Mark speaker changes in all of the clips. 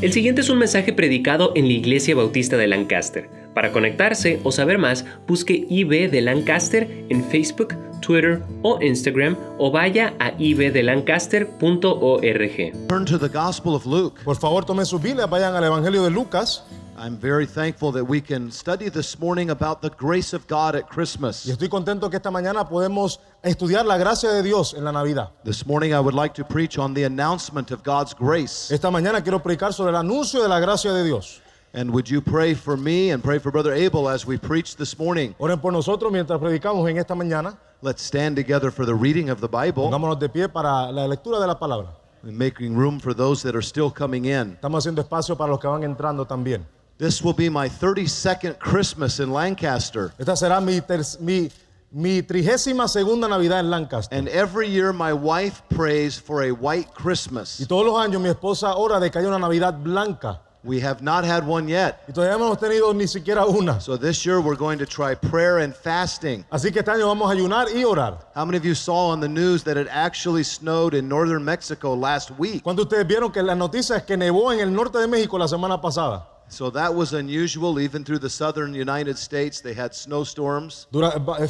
Speaker 1: El siguiente es un mensaje predicado en la Iglesia Bautista de Lancaster. Para conectarse o saber más, busque IB de Lancaster en Facebook, Twitter o Instagram o vaya a ibdelancaster.org.
Speaker 2: Turn to the Gospel of Luke.
Speaker 3: Por favor, tomen sus Biblias, vayan al Evangelio de Lucas.
Speaker 2: I'm very thankful that we can study this morning about the grace of God at Christmas.
Speaker 3: Y estoy contento que esta mañana podemos estudiar la gracia de Dios en la Navidad.
Speaker 2: This morning I would like to preach on the announcement of God's grace.
Speaker 3: Esta mañana quiero predicar sobre el anuncio de la gracia de Dios.
Speaker 2: And would you pray for me and pray for Brother Abel as we preach this morning?
Speaker 3: Oren por nosotros mientras predicamos en esta mañana.
Speaker 2: Let's stand together for the reading of the Bible
Speaker 3: Pongámonos de pie para la lectura de la palabra.
Speaker 2: and making room for those that are still coming in.
Speaker 3: Estamos haciendo espacio para los que van entrando también.
Speaker 2: This will be my 32nd Christmas in Lancaster.
Speaker 3: Esta será mi, mi, mi trigésima segunda Navidad en Lancaster.
Speaker 2: And every year my wife prays for a white Christmas.
Speaker 3: Y todos los años mi esposa ora de que haya una Navidad blanca.
Speaker 2: We have not had one yet.
Speaker 3: Y todavía no hemos tenido ni siquiera una.
Speaker 2: So this year we're going to try prayer and fasting.
Speaker 3: Así que este año vamos a ayunar y orar.
Speaker 2: How many of you saw on the news that it actually snowed in northern Mexico last week?
Speaker 3: Cuando ustedes vieron que la noticia es que nevó en el norte de México la semana pasada.
Speaker 2: So that was unusual. Even through the southern United States, they had snowstorms.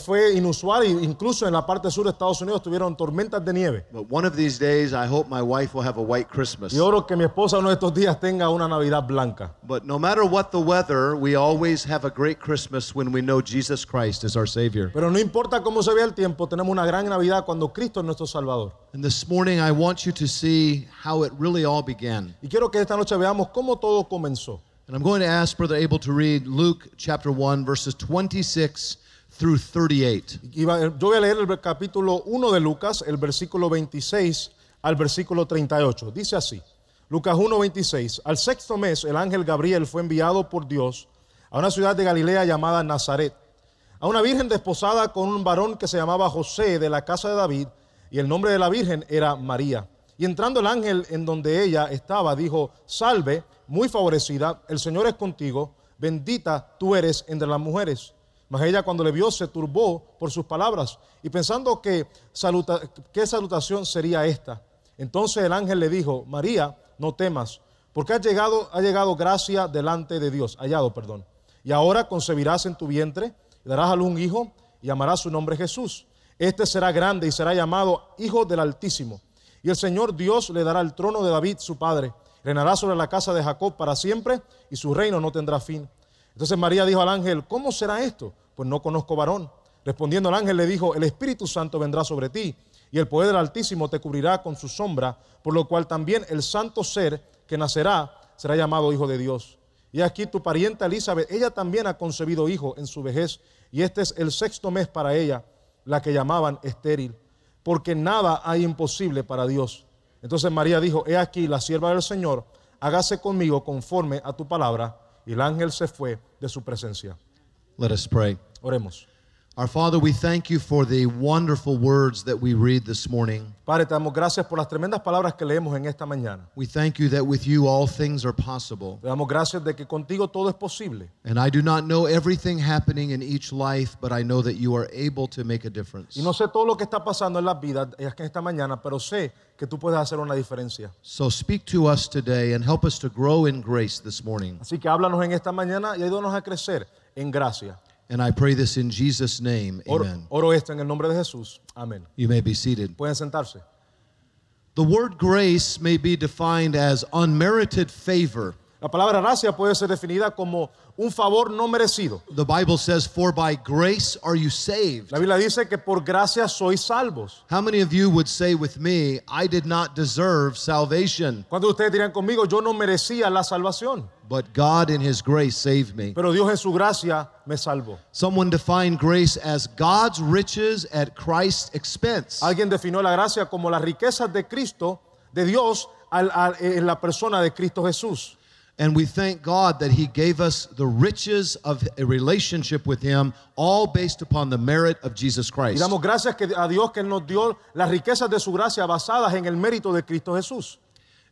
Speaker 3: Fue inusual incluso en la parte sur de Estados Unidos tuvieron tormentas de nieve.
Speaker 2: But one of these days, I hope my wife will have a white Christmas.
Speaker 3: Y oro que mi esposa uno de estos días tenga una Navidad blanca.
Speaker 2: But no matter what the weather, we always have a great Christmas when we know Jesus Christ is our Savior.
Speaker 3: Pero no importa cómo se vea el tiempo, tenemos una gran Navidad cuando Cristo es nuestro Salvador.
Speaker 2: And this morning, I want you to see how it really all began.
Speaker 3: Y quiero que esta noche veamos cómo todo comenzó.
Speaker 2: And I'm going to ask Brother Abel to read Luke chapter 1, verses 26 through 38.
Speaker 3: Y va- yo voy a leer el capítulo 1 de Lucas, el versículo 26 al versículo 38. Dice así, Lucas 1, 26. Al sexto mes el ángel Gabriel fue enviado por Dios a una ciudad de Galilea llamada Nazaret, a una virgen desposada con un varón que se llamaba José de la casa de David, y el nombre de la virgen era María. Y entrando el ángel en donde ella estaba, dijo, salve, muy favorecida, el Señor es contigo, bendita tú eres entre las mujeres. Mas ella cuando le vio se turbó por sus palabras y pensando que saluta- qué salutación sería esta. Entonces el ángel le dijo, María, no temas, porque ha llegado, ha llegado gracia delante de Dios, hallado, perdón. Y ahora concebirás en tu vientre, y darás a luz un hijo, y llamarás su nombre Jesús. Este será grande y será llamado Hijo del Altísimo. Y el Señor Dios le dará el trono de David, su padre. Reinará sobre la casa de Jacob para siempre, y su reino no tendrá fin. Entonces María dijo al ángel, ¿cómo será esto? Pues no conozco varón. Respondiendo el ángel le dijo, el Espíritu Santo vendrá sobre ti y el poder del Altísimo te cubrirá con su sombra, por lo cual también el santo ser que nacerá será llamado Hijo de Dios. Y aquí tu parienta Elizabeth, ella también ha concebido hijo en su vejez y este es el sexto mes para ella, la que llamaban estéril, porque nada hay imposible para Dios. Entonces María dijo, he aquí la sierva del Señor, hágase conmigo conforme a tu palabra. Y el ángel se fue de su presencia.
Speaker 2: Let us pray.
Speaker 3: Oremos.
Speaker 2: Our Father, we thank you for the wonderful words that we read this morning.
Speaker 3: Padre, te damos gracias por las tremendas palabras que leemos en esta mañana.
Speaker 2: We thank you that with you all things are possible.
Speaker 3: Te damos gracias de que contigo todo es posible.
Speaker 2: And I do not know everything happening in each life, but I know that you are able to make a difference.
Speaker 3: Y no sé todo lo que está pasando en las vidas en esta mañana, pero sé que tú puedes hacer una diferencia.
Speaker 2: So speak to us today and help us to grow in grace this morning.
Speaker 3: Así que háblanos en esta mañana y ayúdanos a crecer en gracia.
Speaker 2: And I pray this in Jesus' name.
Speaker 3: Oro,
Speaker 2: Amen.
Speaker 3: oro esto en el nombre de Jesús. Amén.
Speaker 2: You may be seated.
Speaker 3: Pueden sentarse.
Speaker 2: The word grace may be defined as unmerited favor.
Speaker 3: La palabra gracia puede ser definida como un favor no merecido.
Speaker 2: The Bible says, For by grace are you saved.
Speaker 3: La Biblia dice que por gracia sois salvos.
Speaker 2: How many of you would say with me, I did not deserve salvation,
Speaker 3: ustedes dirían conmigo, yo no merecía la salvación,
Speaker 2: but God in His grace saved me?
Speaker 3: pero Dios en su gracia me salvó.
Speaker 2: Someone defined grace as God's riches at Christ's expense.
Speaker 3: Alguien definió la gracia como las riquezas de Cristo, de Dios, al- al- en la persona de Cristo Jesús.
Speaker 2: And we thank God that He gave us the riches of a relationship with Him, all based upon the merit of Jesus
Speaker 3: Y
Speaker 2: Christ.
Speaker 3: damos gracias que- a Dios que Él nos dio las riquezas de su gracia basadas en el mérito de Cristo Jesús.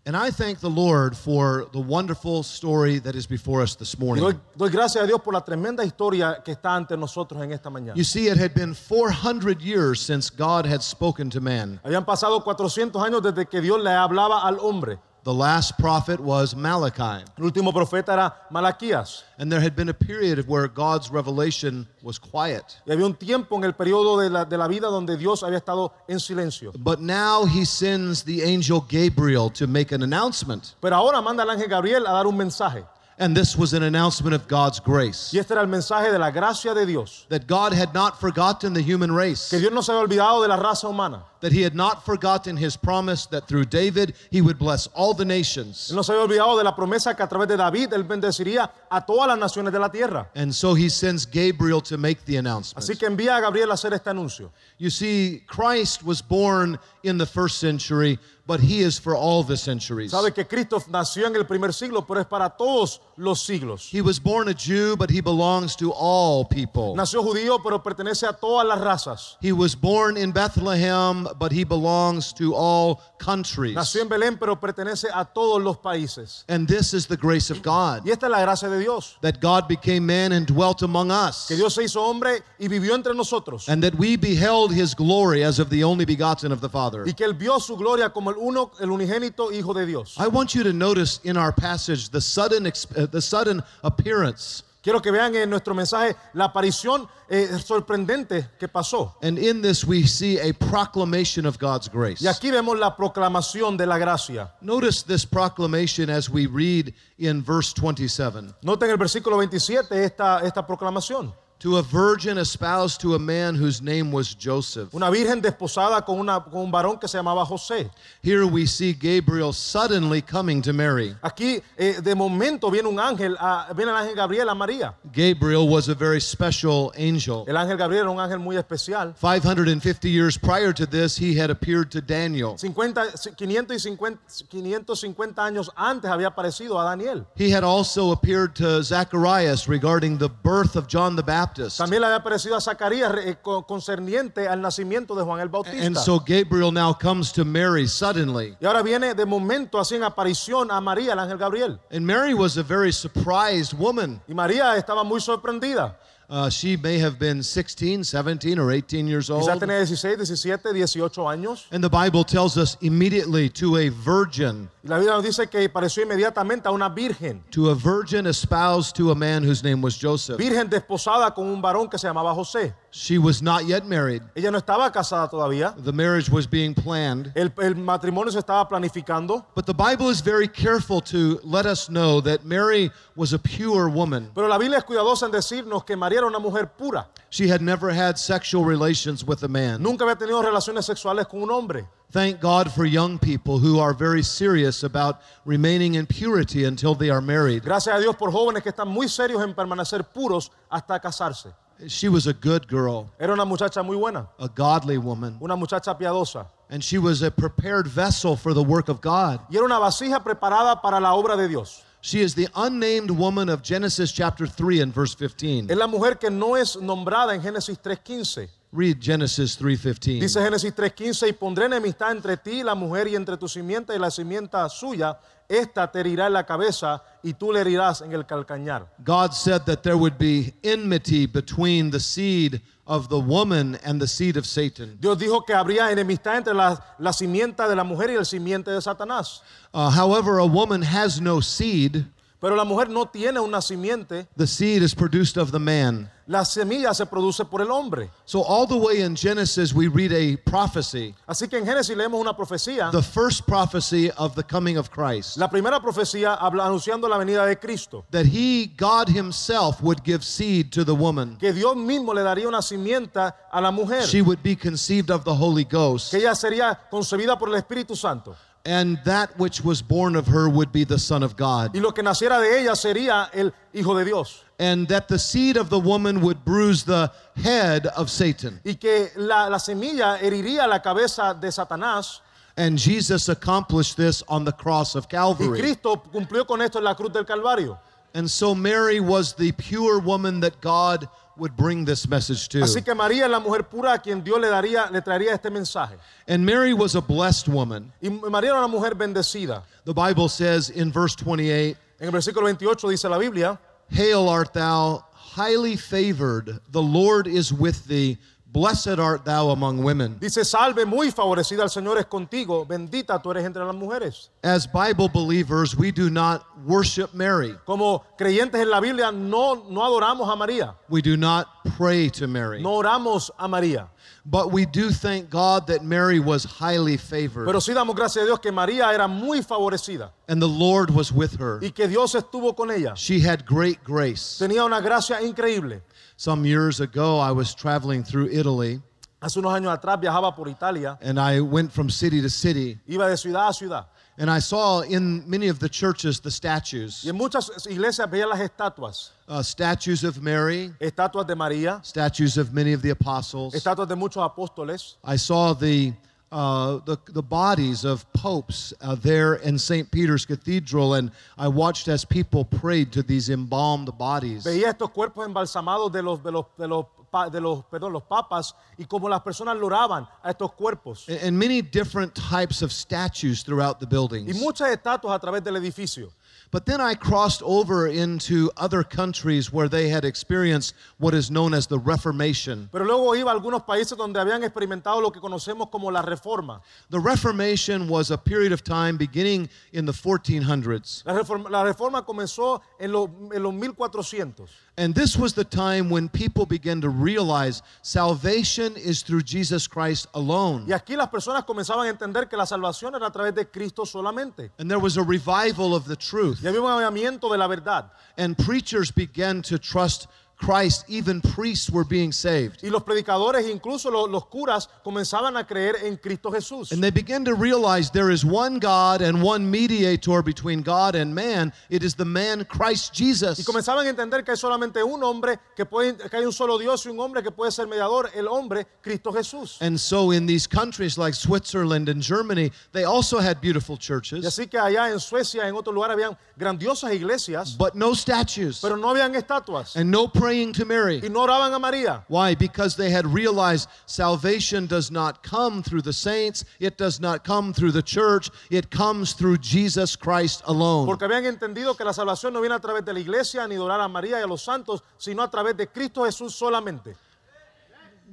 Speaker 2: And I thank the Lord for the wonderful story that is before us this
Speaker 3: Y doy,
Speaker 2: morning.
Speaker 3: doy gracias a Dios por la tremenda historia que está ante nosotros en esta mañana.
Speaker 2: You see, it had been 400 years since God had spoken to man.
Speaker 3: Habían pasado 400 años desde que Dios le hablaba al hombre.
Speaker 2: The last prophet was Malachi.
Speaker 3: El último profeta era Malaquías.
Speaker 2: And there had been a period of where God's revelation was quiet.
Speaker 3: Y había un tiempo en el periodo de la, de la vida donde Dios había estado en silencio.
Speaker 2: But now he sends the angel Gabriel to make an announcement.
Speaker 3: Pero ahora manda al ángel Gabriel a dar un mensaje.
Speaker 2: And this was an announcement of God's grace.
Speaker 3: Y este era el mensaje de la gracia de Dios.
Speaker 2: That God had not forgotten the human race.
Speaker 3: Que Dios no se había olvidado de la raza humana.
Speaker 2: That he had not forgotten his promise that through David he would bless all the nations.
Speaker 3: Él no se había olvidado de la promesa que a través de David él bendeciría a todas las naciones de la tierra.
Speaker 2: And so he sends Gabriel to make the announcement.
Speaker 3: Así que envía a Gabriel a hacer este anuncio.
Speaker 2: You see, Christ was born in the first century, but he is for all the centuries.
Speaker 3: Sabe que Cristo nació en el primer siglo, pero es para todos los siglos.
Speaker 2: He was born a Jew, but he belongs to all people.
Speaker 3: Nació judío, pero pertenece a todas las razas.
Speaker 2: He was born in Bethlehem, but he belongs to all countries.
Speaker 3: Nació en Belén, pero pertenece a todos los países.
Speaker 2: And this is the grace of God,
Speaker 3: Y esta es la gracia de Dios.
Speaker 2: that God became man and dwelt among us,
Speaker 3: Que Dios se hizo hombre y vivió entre nosotros.
Speaker 2: and that we beheld his glory as of the only begotten of the Father.
Speaker 3: Y que él vio su gloria como uno, el unigénito Hijo de Dios.
Speaker 2: I want you to notice in our passage the sudden, uh, the sudden appearance
Speaker 3: Quiero que vean en nuestro mensaje la aparición eh, sorprendente que pasó.
Speaker 2: And in this, we see a proclamation of God's grace.
Speaker 3: Y aquí vemos la proclamación de la gracia.
Speaker 2: Notice this proclamation as we read in verse 27.
Speaker 3: Noten el versículo 27 esta, esta proclamación.
Speaker 2: To a virgin espoused to a man whose name was Joseph.
Speaker 3: Una virgen desposada con, una, con un varón que se llamaba José.
Speaker 2: Here we see Gabriel suddenly coming to Mary.
Speaker 3: Aquí eh, de momento viene un ángel, a- viene el ángel Gabriel a María.
Speaker 2: Gabriel was a very special angel.
Speaker 3: El ángel Gabriel era un ángel muy especial.
Speaker 2: 550 years prior to this, he had appeared to Daniel.
Speaker 3: 50, 550, 550 años antes había aparecido a Daniel.
Speaker 2: He had also appeared to Zacharias regarding the birth of John the Baptist.
Speaker 3: También le había aparecido a Zacarías eh, con- concerniente al nacimiento de Juan el Bautista.
Speaker 2: And so Gabriel now comes to Mary suddenly.
Speaker 3: y ahora viene de momento así en aparición a María, el ángel Gabriel.
Speaker 2: And Mary was a very surprised woman.
Speaker 3: Y María estaba muy sorprendida.
Speaker 2: Uh, she may have been 16, 17, or 18 years old.
Speaker 3: Quizás tenía 16, 17, 18 años.
Speaker 2: And the Bible tells us immediately to a virgin,
Speaker 3: Y la Biblia nos dice que pareció inmediatamente a una virgen.
Speaker 2: to a virgin espoused to a man whose name was Joseph.
Speaker 3: Virgen desposada con un varón que se llamaba José.
Speaker 2: She was not yet married.
Speaker 3: Ella no estaba casada todavía.
Speaker 2: The marriage was being planned.
Speaker 3: El, el matrimonio se estaba planificando.
Speaker 2: But the Bible is very careful to let us know that Mary was a pure woman.
Speaker 3: Pero la Biblia es cuidadosa en decirnos que María era una mujer pura.
Speaker 2: She had never had sexual relations with a man.
Speaker 3: Nunca había tenido relaciones sexuales con un hombre.
Speaker 2: Thank God for young people who are very serious about remaining in purity until they are married.
Speaker 3: Gracias a Dios por jóvenes que están muy serios en permanecer puros hasta casarse.
Speaker 2: She was a good girl,
Speaker 3: Era una muchacha muy buena,
Speaker 2: a godly woman,
Speaker 3: una muchacha piadosa.
Speaker 2: and she was a prepared vessel for the work of God.
Speaker 3: Y era una vasija preparada para la obra de Dios.
Speaker 2: She is the unnamed woman of Genesis chapter 3 and verse 15.
Speaker 3: Es la mujer que no es nombrada en Génesis 3.15.
Speaker 2: Read Genesis 3:15.
Speaker 3: Dice Génesis 3.15, y pondré enemistad entre ti y la mujer y entre tu simiente y la simienta suya. Esta te herirá en la cabeza y tú le herirás en el calcañar.
Speaker 2: God said that there would be enmity between the seed of the woman and the seed of Satan.
Speaker 3: Dios dijo que habría enemistad entre la, la simienta de la mujer y el simiente de Satanás.
Speaker 2: Uh, however, a woman has no seed.
Speaker 3: Pero la mujer no tiene una simiente.
Speaker 2: The seed is produced of the man.
Speaker 3: La semilla se produce por el hombre.
Speaker 2: So all the way in Genesis we read a prophecy,
Speaker 3: Así que en Génesis leemos una profecía.
Speaker 2: the first prophecy of the coming of Christ.
Speaker 3: La primera profecía anunciando la venida de Cristo.
Speaker 2: That he, God himself, would give seed to the woman.
Speaker 3: Que Dios mismo le daría una simienta a la mujer.
Speaker 2: She would be conceived of the Holy Ghost.
Speaker 3: Que ella sería concebida por el Espíritu Santo.
Speaker 2: And that which was born of her would be the Son of God.
Speaker 3: Y lo que naciera de ella sería el Hijo de Dios.
Speaker 2: And that the seed of the woman would bruise the head of Satan.
Speaker 3: Y que la, la semilla heriría la cabeza de Satanás.
Speaker 2: And Jesus accomplished this on the cross of Calvary. Y.
Speaker 3: Cristo cumplió con esto en la cruz del Calvario.
Speaker 2: And so Mary was the pure woman that God would bring this message to.
Speaker 3: Así que María es la mujer pura a quien Dios le daría, le traería este mensaje.
Speaker 2: And Mary was a blessed woman.
Speaker 3: Y María era una mujer bendecida.
Speaker 2: The Bible says in verse 28
Speaker 3: En el versículo 28 dice la Biblia,
Speaker 2: Hail art thou, highly favored, the Lord is with thee. Blessed art thou among women.
Speaker 3: Dice, salve muy favorecida el Señor es contigo, bendita tú eres entre las mujeres.
Speaker 2: As Bible believers, we do not worship Mary.
Speaker 3: Como creyentes en la Biblia no, no adoramos a María,
Speaker 2: We do not pray to Mary.
Speaker 3: no oramos a María.
Speaker 2: But we do thank God that Mary was highly favored
Speaker 3: Pero sí damos gracias a Dios que María era muy favorecida
Speaker 2: and the Lord was with her.
Speaker 3: y que Dios estuvo con ella.
Speaker 2: She had great grace.
Speaker 3: Tenía una gracia increíble.
Speaker 2: Some years ago, I was traveling through Italy
Speaker 3: Hace unos años atrás viajaba por Italia,
Speaker 2: and I went from city to city.
Speaker 3: iba de ciudad a ciudad.
Speaker 2: And I saw in many of the churches the statues
Speaker 3: Y en muchas iglesias veía las estatuas.
Speaker 2: uh, statues of Mary,
Speaker 3: Estatuas de María,
Speaker 2: statues of many of the apostles.
Speaker 3: estatuas de muchos apóstoles.
Speaker 2: I saw the, uh, the, the bodies of popes uh, there in St. Peter's Cathedral, and I watched as people prayed to these embalmed bodies.
Speaker 3: Veía estos cuerpos embalsamados de los, de los, de los, de los, perdón, los papas y como las personas loraban a estos cuerpos.
Speaker 2: And- And many different types of statues throughout the buildings.
Speaker 3: Y muchas estatuas a través del edificio.
Speaker 2: But then I crossed over into other countries where they had experienced what is known as the Reformation.
Speaker 3: Pero luego iba a algunos países donde habían experimentado lo que conocemos como la reforma.
Speaker 2: The Reformation was a period of time beginning in the 1400s.
Speaker 3: La reforma, la reforma comenzó en, los- en los 1400.
Speaker 2: And this was the time when people began to realize salvation is through Jesus Christ alone.
Speaker 3: Y aquí las personas comenzaban a entender que la salvación era a través de Cristo solamente.
Speaker 2: And there was a revival of the truth.
Speaker 3: Y había un avivamiento de la verdad.
Speaker 2: And preachers began to trust Christ. Even priests were being saved.
Speaker 3: Y los predicadores, incluso los, los curas, comenzaban a creer en Cristo Jesús.
Speaker 2: And they began to realize there is one God and one mediator between God and man. It is the man Christ Jesus.
Speaker 3: Y comenzaban a entender que hay solamente un hombre, que, puede, que hay un solo Dios y un hombre que puede ser mediador, el hombre, Cristo Jesús.
Speaker 2: And so in these countries like Switzerland and Germany, they also had beautiful
Speaker 3: Y
Speaker 2: churches,
Speaker 3: así que allá en Suecia, en otro lugar, habían grandiosas iglesias,
Speaker 2: but no statues
Speaker 3: pero no habían estatuas.
Speaker 2: and no praying to Mary.
Speaker 3: Y no oraban a María.
Speaker 2: Why? Because they had realized salvation does not come through the saints, it does not come through the church, it comes through Jesus Christ alone.
Speaker 3: Porque habían entendido que la salvación no viene a través de la iglesia ni de orar a María y a los santos, sino a través de Cristo Jesús solamente.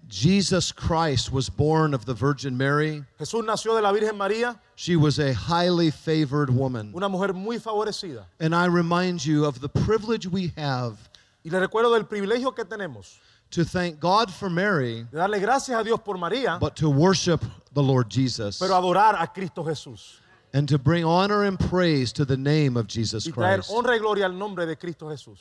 Speaker 2: Jesus Christ was born of the Virgin Mary.
Speaker 3: Jesús nació de la Virgen María,
Speaker 2: She was a highly favored woman.
Speaker 3: una mujer muy favorecida.
Speaker 2: And I remind you of the privilege we have
Speaker 3: Y le recuerdo del privilegio que tenemos
Speaker 2: to thank God for Mary,
Speaker 3: de darle gracias a Dios por María,
Speaker 2: but to worship the Lord Jesus
Speaker 3: pero adorar a Cristo Jesús
Speaker 2: and to bring honor and praise to the name of Jesus
Speaker 3: y traer
Speaker 2: Christ.
Speaker 3: honra y gloria al nombre de Cristo Jesús.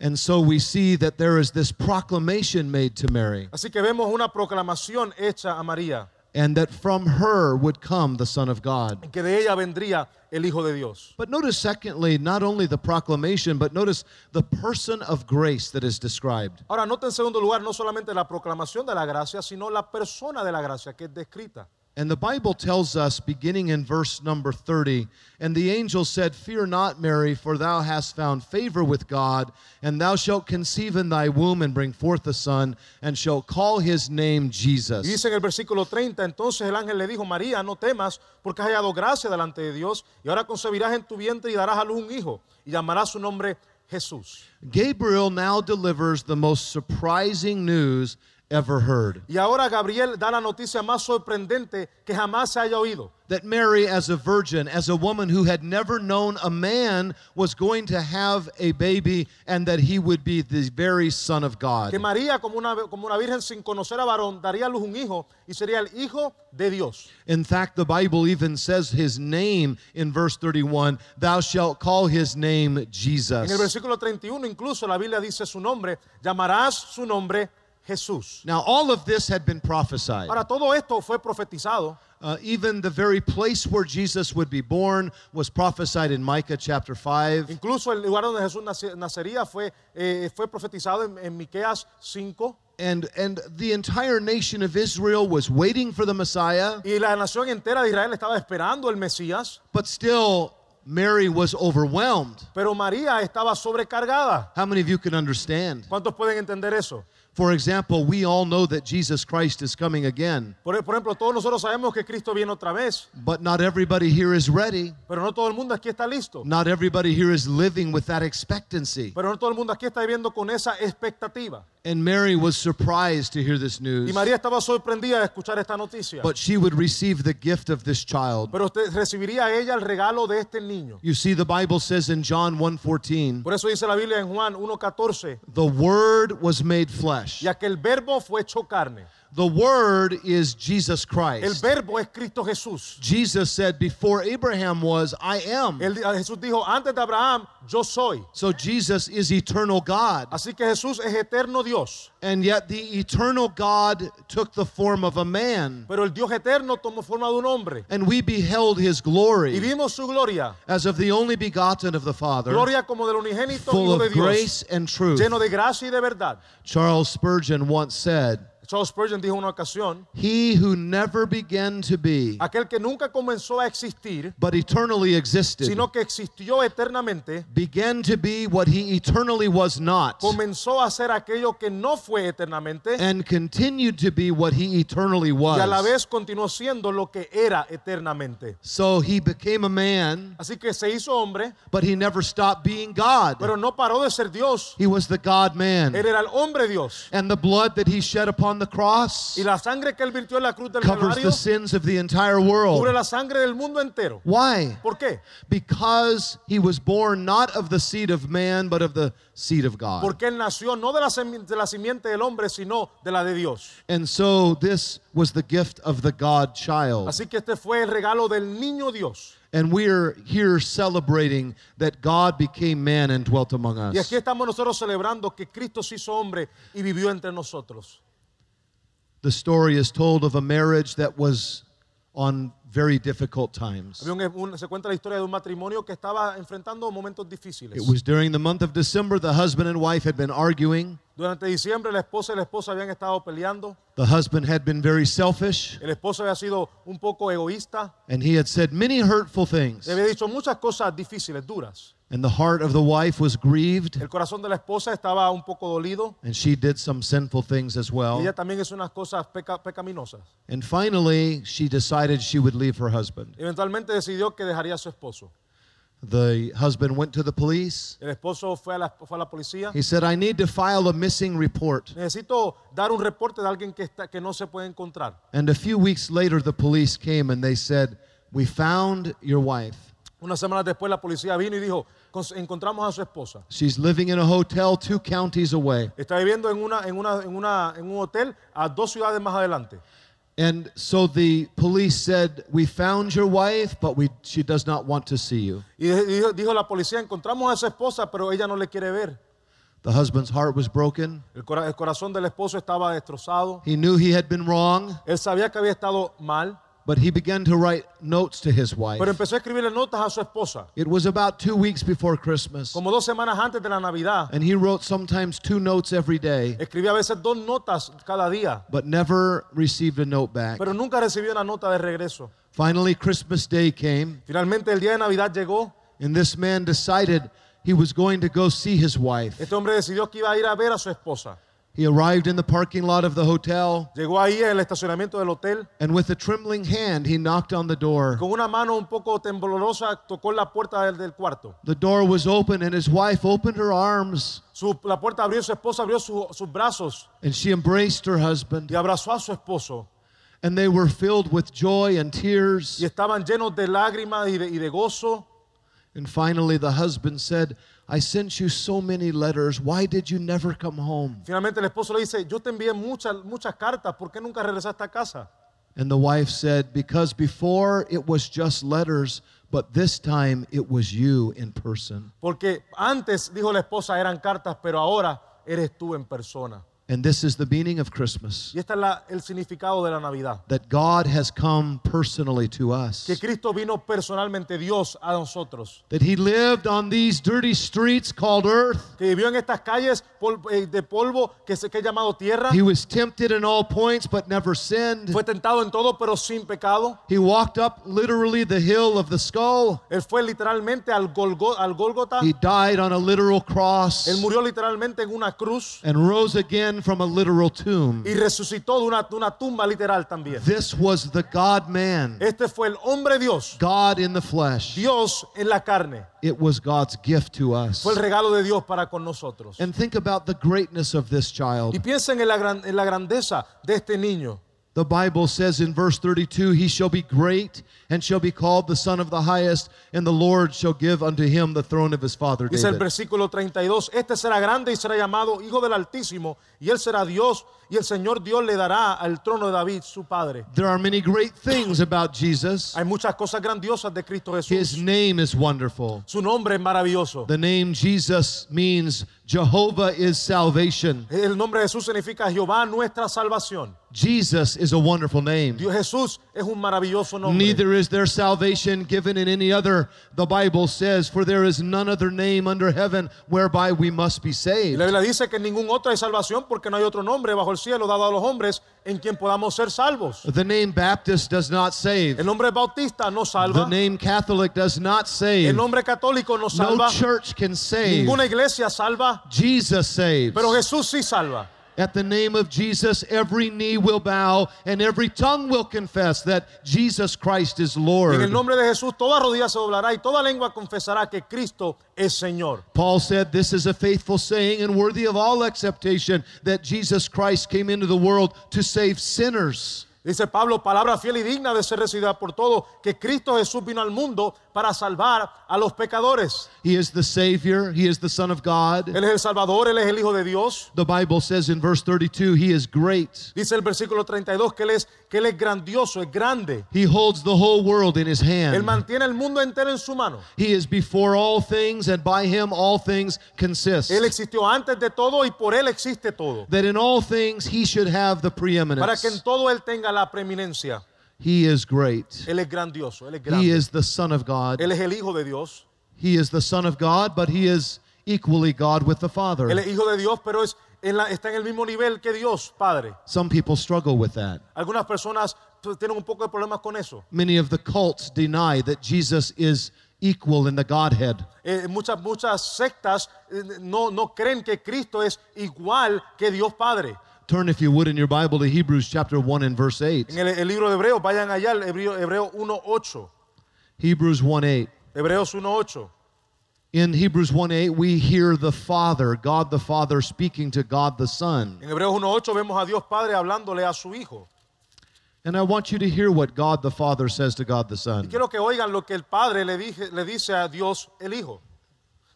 Speaker 2: And so we see that there is this proclamation made to Mary,
Speaker 3: Así que vemos una proclamación hecha a María,
Speaker 2: and that from her would come the Son of God.
Speaker 3: que de ella vendría el Hijo de Dios.
Speaker 2: But notice, secondly, not only the proclamation, but notice the person of grace that is described.
Speaker 3: Ahora, nota en segundo lugar no solamente la proclamación de la gracia, sino la persona de la gracia que es descrita.
Speaker 2: And the Bible tells us, beginning in verse number 30, and the angel said, Fear not, Mary, for thou hast found favor with God, and thou shalt conceive in thy womb and bring forth a son, and shalt call his name
Speaker 3: Y
Speaker 2: Jesus.
Speaker 3: dice en el versículo 30, entonces el ángel le dijo, María, no temas, porque has hallado gracia delante de Dios, y ahora concebirás en tu vientre y darás a luz un hijo, y llamarás su nombre Jesús.
Speaker 2: Gabriel now delivers the most surprising news ever heard
Speaker 3: Y ahora Gabriel da la noticia más sorprendente que jamás se haya oído.
Speaker 2: that Mary, as a virgin, as a woman who had never known a man, was going to have a baby, and that he would be the very Son of God.
Speaker 3: Que María, como una, como una virgen sin conocer a varón, daría a luz un hijo y sería el hijo de Dios.
Speaker 2: In fact, the Bible even says his name in verse 31 Thou shalt call his name
Speaker 3: En el
Speaker 2: Jesus.
Speaker 3: versículo 31 incluso la Biblia dice su nombre, llamarás su nombre Jesús.
Speaker 2: Now, all of this had been prophesied.
Speaker 3: Ahora todo esto fue profetizado.
Speaker 2: Uh, even the very place where Jesus would be born was prophesied in Micah chapter 5.
Speaker 3: Incluso el lugar donde Jesús nacería fue, eh, fue profetizado en, en Miqueas 5.
Speaker 2: And, and the entire nation of Israel was waiting for the Messiah,
Speaker 3: Y la nación entera de Israel estaba esperando el Mesías,
Speaker 2: but still, Mary was overwhelmed.
Speaker 3: pero María estaba sobrecargada.
Speaker 2: How many of you can understand?
Speaker 3: ¿Cuántos pueden entender eso?
Speaker 2: For example, we all know that Jesus Christ is coming again,
Speaker 3: Por, por ejemplo, todos nosotros sabemos que Cristo viene otra vez,
Speaker 2: but not everybody here is ready.
Speaker 3: pero no todo el mundo aquí está listo.
Speaker 2: Not everybody here is living with that expectancy.
Speaker 3: Pero no todo el mundo aquí está viviendo con esa expectativa.
Speaker 2: And Mary was surprised to hear this news.
Speaker 3: Y María estaba sorprendida de escuchar esta noticia.
Speaker 2: but she would receive the gift of this child.
Speaker 3: Pero usted recibiría ella el regalo de este niño.
Speaker 2: You see, the Bible says in John 1:14,
Speaker 3: Por eso dice la Biblia en Juan 1.14,
Speaker 2: the Word was made flesh.
Speaker 3: Ya que el verbo fue hecho carne.
Speaker 2: The Word is Jesus Christ.
Speaker 3: El verbo es Cristo Jesús.
Speaker 2: Jesus said, Before Abraham was, I am.
Speaker 3: Él- eh, Jesús dijo, antes de Abraham, yo soy.
Speaker 2: So Jesus is eternal God.
Speaker 3: Así que Jesús es eterno Dios.
Speaker 2: And yet the eternal God took the form of a man.
Speaker 3: Pero el Dios eterno tomó forma de un hombre.
Speaker 2: And we beheld his
Speaker 3: Y
Speaker 2: glory
Speaker 3: vimos su gloria.
Speaker 2: as of the only begotten of the Father,
Speaker 3: Gloria como del unigénito
Speaker 2: full
Speaker 3: Hijo de
Speaker 2: of
Speaker 3: Dios.
Speaker 2: grace and truth.
Speaker 3: Lleno de gracia y de verdad.
Speaker 2: Charles Spurgeon once said,
Speaker 3: Charles Spurgeon dijo una ocasión,
Speaker 2: He who never began to be,
Speaker 3: aquel que nunca comenzó a existir,
Speaker 2: but eternally existed,
Speaker 3: sino que existió eternamente,
Speaker 2: began to be what he eternally was not,
Speaker 3: comenzó a ser aquello que no fue eternamente
Speaker 2: and continued to be what he eternally was.
Speaker 3: y a la vez continuó siendo lo que era eternamente.
Speaker 2: So he became a man,
Speaker 3: Así que se hizo hombre,
Speaker 2: but he never stopped being God.
Speaker 3: pero no paró de ser Dios.
Speaker 2: He was the God man.
Speaker 3: Él era el hombre Dios.
Speaker 2: And the blood that he shed upon the cross
Speaker 3: Y la sangre que él virtió en la cruz del
Speaker 2: covers
Speaker 3: Calvario
Speaker 2: the sins of the entire
Speaker 3: cubre
Speaker 2: world.
Speaker 3: la sangre del mundo entero.
Speaker 2: Why?
Speaker 3: ¿Por qué?
Speaker 2: Because he was born not of the seed of man, but of the seed of God.
Speaker 3: Porque él nació no de la, semi- de la simiente del hombre, sino de la de Dios.
Speaker 2: And so this was the gift of the God child.
Speaker 3: Así que este fue el regalo del niño Dios.
Speaker 2: And we're here celebrating that God became man and dwelt among
Speaker 3: Y aquí
Speaker 2: us.
Speaker 3: estamos nosotros celebrando que Cristo se hizo hombre y vivió entre nosotros.
Speaker 2: The story is told of a marriage that was on very difficult times.
Speaker 3: Había un- un- se cuenta la historia de un matrimonio que estaba enfrentando momentos difíciles.
Speaker 2: It was during the month of December, the husband and wife had been arguing.
Speaker 3: Durante diciembre la esposa y la esposa habían estado peleando.
Speaker 2: The husband had been very selfish,
Speaker 3: El esposo había sido un poco egoísta.
Speaker 2: and he had said many hurtful things.
Speaker 3: Le había dicho muchas cosas difíciles, duras.
Speaker 2: And the heart of the wife was grieved,
Speaker 3: El corazón de la esposa estaba un poco dolido.
Speaker 2: and she did some sinful things as
Speaker 3: Y
Speaker 2: well.
Speaker 3: ella también hizo unas cosas peca- pecaminosas.
Speaker 2: And finally, she decided she would leave her husband.
Speaker 3: Eventualmente decidió que dejaría a su esposo.
Speaker 2: The husband went to the police.
Speaker 3: El esposo fue a la, fue a la policía.
Speaker 2: He said, I need to file a missing report.
Speaker 3: Necesito dar un reporte de alguien que, está, que no se puede encontrar.
Speaker 2: And a few weeks later, the police came and they said, We found your wife.
Speaker 3: Unas semanas después la policía vino y dijo, "Cons- encontramos a su esposa.
Speaker 2: She's living in a hotel two counties away.
Speaker 3: Está viviendo en, una, en, una, en, una, en un hotel a dos ciudades más adelante.
Speaker 2: And so the police said, We found your wife, but we, she does not want to see you.
Speaker 3: Y dijo, dijo la policía, encontramos a su esposa, pero ella no le quiere ver.
Speaker 2: The husband's heart was broken.
Speaker 3: El corazón del esposo estaba destrozado.
Speaker 2: He knew he had been wrong,
Speaker 3: Él sabía que había estado mal,
Speaker 2: but he began to write notes to his wife.
Speaker 3: pero empezó a escribirle notas a su esposa.
Speaker 2: It was about two weeks before Christmas,
Speaker 3: Como dos semanas antes de la Navidad,
Speaker 2: and he wrote sometimes two notes every day,
Speaker 3: escribía a veces dos notas cada día,
Speaker 2: but never received a note back.
Speaker 3: pero nunca recibió una nota de regreso.
Speaker 2: Finally, Christmas Day came,
Speaker 3: Finalmente el día de Navidad llegó.
Speaker 2: and this man decided he was going to go see his wife.
Speaker 3: Este hombre decidió que iba a ir a ver a su esposa.
Speaker 2: He arrived in the parking lot of the hotel,
Speaker 3: Llegó ahí el estacionamiento del hotel.
Speaker 2: and with a trembling hand, he knocked on the door.
Speaker 3: Con una mano un poco temblorosa tocó la puerta del, del cuarto.
Speaker 2: The door was open, and his wife opened her arms,
Speaker 3: Su- la puerta abrió, su esposa abrió su- sus brazos
Speaker 2: and she embraced her husband,
Speaker 3: y abrazó a su esposo.
Speaker 2: and they were filled with joy and tears.
Speaker 3: Y estaban llenos de lágrimas y de, y de gozo.
Speaker 2: And finally, the husband said, I sent you so many letters. Why did you never come home?
Speaker 3: Finalmente el esposo le dice, yo te envié muchas, muchas cartas, ¿por qué nunca regresaste a casa?
Speaker 2: And the wife said, Because before it was just letters, but this time it was you in person.
Speaker 3: Porque antes, dijo la esposa, eran cartas, pero ahora eres tú en persona.
Speaker 2: And this is the meaning of Christmas
Speaker 3: Y este es la- el significado de la Navidad.
Speaker 2: that God has come personally to us,
Speaker 3: Que Cristo vino personalmente, Dios, a nosotros.
Speaker 2: that He lived on these dirty streets called earth.
Speaker 3: Que vivió en estas calles pol- eh, de polvo que se que he llamado tierra.
Speaker 2: He was tempted in all points, but never sinned.
Speaker 3: Fue tentado en todo, pero sin pecado.
Speaker 2: He walked up literally the hill of the skull.
Speaker 3: Él fue literalmente al, Golgo- al Gólgota.
Speaker 2: He died on a literal cross
Speaker 3: Él murió literalmente en una cruz
Speaker 2: and rose again again from a literal tomb.
Speaker 3: y resucitó de una, de una tumba literal también.
Speaker 2: This was the God man,
Speaker 3: Este fue el hombre Dios,
Speaker 2: God in the flesh.
Speaker 3: Dios en la carne.
Speaker 2: It was God's gift to us.
Speaker 3: Fue el regalo de Dios para con nosotros.
Speaker 2: And think about the greatness of this child.
Speaker 3: Y piensen en la, gran- en la grandeza de este niño.
Speaker 2: The Bible says in verse 32 He shall be great and shall be called the Son of the Highest, and the Lord shall give unto him the throne of his father David.
Speaker 3: Dice el versículo 32, este será grande y será llamado Hijo del Altísimo, y él será Dios, y el Señor Dios le dará al trono de David, su padre.
Speaker 2: There are many great things about Jesus.
Speaker 3: Hay muchas cosas grandiosas de Cristo Jesús.
Speaker 2: His name is wonderful.
Speaker 3: Su nombre es maravilloso.
Speaker 2: The name Jesus means Jehovah is salvation.
Speaker 3: El nombre de Jesús significa Jehová nuestra salvación.
Speaker 2: Jesus is a wonderful name.
Speaker 3: Dios Jesús es un maravilloso nombre.
Speaker 2: Neither is there salvation given in any other, the Bible says, for there is none other name under heaven whereby we must be saved.
Speaker 3: la Biblia dice que ningún otro hay salvación porque no hay otro nombre bajo el cielo dado a los hombres en quien podamos ser salvos.
Speaker 2: The name Baptist does not save.
Speaker 3: El nombre bautista no salva.
Speaker 2: The name Catholic does not save.
Speaker 3: El nombre católico no salva.
Speaker 2: No church can save.
Speaker 3: Ninguna iglesia salva.
Speaker 2: Jesus saves.
Speaker 3: Pero Jesús sí salva.
Speaker 2: At the name of Jesus, every knee will bow and every tongue will confess that Jesus Christ is
Speaker 3: En el
Speaker 2: Lord.
Speaker 3: nombre de Jesús toda rodilla se doblará y toda lengua confesará que Cristo es Señor.
Speaker 2: Paul said, This is a faithful saying and worthy of all acceptation that Jesus Christ came into the world to save sinners.
Speaker 3: Dice Pablo, palabra fiel y digna de ser recibida por todos, que Cristo Jesús vino al mundo para salvar a los pecadores.
Speaker 2: He is the Savior, He is the Son of God.
Speaker 3: Él es el Salvador, Él es el Hijo de Dios.
Speaker 2: The Bible says in verse 32, He is great.
Speaker 3: Dice el versículo 32 que Él es, que él es grandioso, es grande.
Speaker 2: He holds the whole world in His
Speaker 3: Él
Speaker 2: hand.
Speaker 3: mantiene el mundo entero en su mano.
Speaker 2: He is before all things, and by Him all things consist.
Speaker 3: Él existió antes de todo y por Él existe todo.
Speaker 2: That in all things He should have the
Speaker 3: Para que en
Speaker 2: preeminence.
Speaker 3: todo Él tenga la preeminencia.
Speaker 2: He is great.
Speaker 3: Él es grandioso, Él es
Speaker 2: He is the Son of God.
Speaker 3: Él es el Hijo de Dios.
Speaker 2: He is the Son of God, but He is equally God with the Father.
Speaker 3: Él es Hijo de Dios, pero es, en la- está en el mismo nivel que Dios, Padre.
Speaker 2: Some people struggle with that.
Speaker 3: Algunas personas tienen un poco de problemas con eso.
Speaker 2: Many of the cults deny that Jesus is equal in the Godhead.
Speaker 3: Eh, muchas, muchas sectas eh, no, no creen que Cristo es igual que Dios Padre.
Speaker 2: Turn, if you would, in your Bible to Hebrews chapter 1 and verse 8.
Speaker 3: En el, el libro de Hebreos, vayan allá, el Hebreo, Hebreo 1.8.
Speaker 2: Hebrews 1 8.
Speaker 3: Hebreos 1.8.
Speaker 2: In Hebrews 1 8, we hear the Father, God the Father, speaking to God the Son.
Speaker 3: En Hebreos 1.8 vemos a Dios Padre hablándole a su Hijo.
Speaker 2: And I want you to hear what God the Father says to God the Son.
Speaker 3: Y quiero que oigan lo que el Padre le, dije- le dice a Dios el Hijo.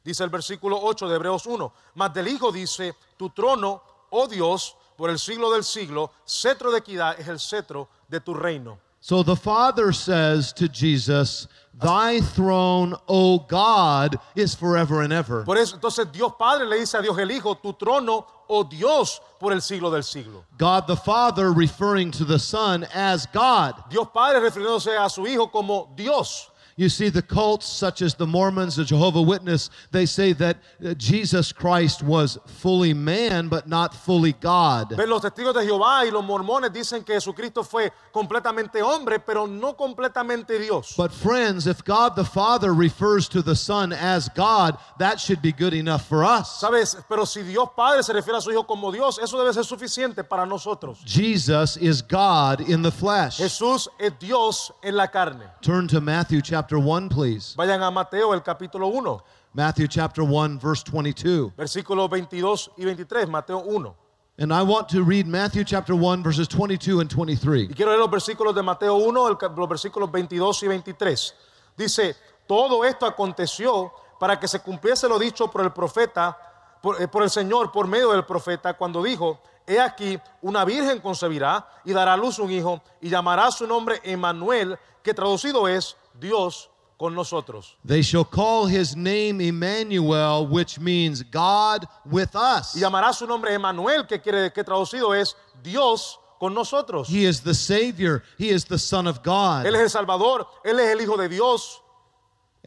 Speaker 3: Dice el versículo 8 de Hebreos 1. Mas del Hijo dice, tu trono, oh Dios, por el siglo del siglo, cetro de equidad es el cetro de tu reino.
Speaker 2: So the Father says to Jesus, Thy throne, O God, is forever and ever.
Speaker 3: Por eso, entonces Dios Padre le dice a Dios el Hijo, tu trono, oh Dios, por el siglo del siglo.
Speaker 2: God the Father referring to the Son as God.
Speaker 3: Dios Padre refiriéndose a su Hijo como Dios.
Speaker 2: You see, the cults, such as the Mormons, the Jehovah Witness, they say that uh, Jesus Christ was fully man, but not fully God.
Speaker 3: Ven, los testigos de Jehová y los mormones dicen que Jesucristo fue completamente hombre, pero no completamente Dios.
Speaker 2: But, friends, if God the Father refers to the Son as God, that should be good enough for us.
Speaker 3: ¿Sabes? Pero si Dios Padre se refiere a su Hijo como Dios, eso debe ser suficiente para nosotros.
Speaker 2: Jesus is God in the flesh.
Speaker 3: Jesús es Dios en la carne.
Speaker 2: Turn to Matthew chapter 1, please.
Speaker 3: Vayan a Mateo, el capítulo 1,
Speaker 2: Matthew chapter 1, verse 22.
Speaker 3: versículos 22 y 23, Mateo 1.
Speaker 2: And I want to read Matthew chapter 1, verses 22 and 23.
Speaker 3: Y quiero leer los versículos de Mateo 1, el los versículos 22 y 23. Dice, todo esto aconteció para que se cumpliese lo dicho por el profeta, por, eh, por el Señor, por medio del profeta, cuando dijo, he aquí, una virgen concebirá y dará a luz un hijo y llamará su nombre Emmanuel, que traducido es Dios con nosotros.
Speaker 2: They shall call his name Emmanuel, which means God with us.
Speaker 3: Y llamará su nombre Emmanuel, que quiere que traducido es Dios con nosotros.
Speaker 2: He is the Savior, he is the Son of God.
Speaker 3: Él es el Salvador, Él es el Hijo de Dios.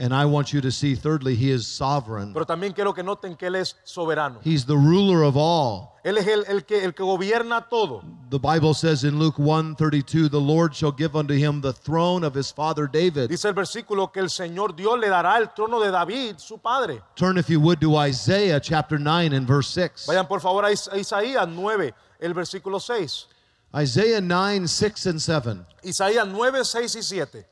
Speaker 2: And I want you to see, thirdly, he is sovereign.
Speaker 3: Pero también quiero que noten que Él es soberano.
Speaker 2: He's the ruler of all.
Speaker 3: Él es el, el que, el que gobierna todo.
Speaker 2: The Bible says in Luke 1:32, the Lord shall give unto him the throne of his father David.
Speaker 3: Dice el versículo que el Señor Dios le dará el trono de David, su padre.
Speaker 2: Turn, if you would, to Isaiah chapter 9 and verse 6.
Speaker 3: Vayan por favor a Isaías 9, el versículo 6.
Speaker 2: Isaiah 9, 6 and 7.
Speaker 3: Isaías 9, 6 y 7.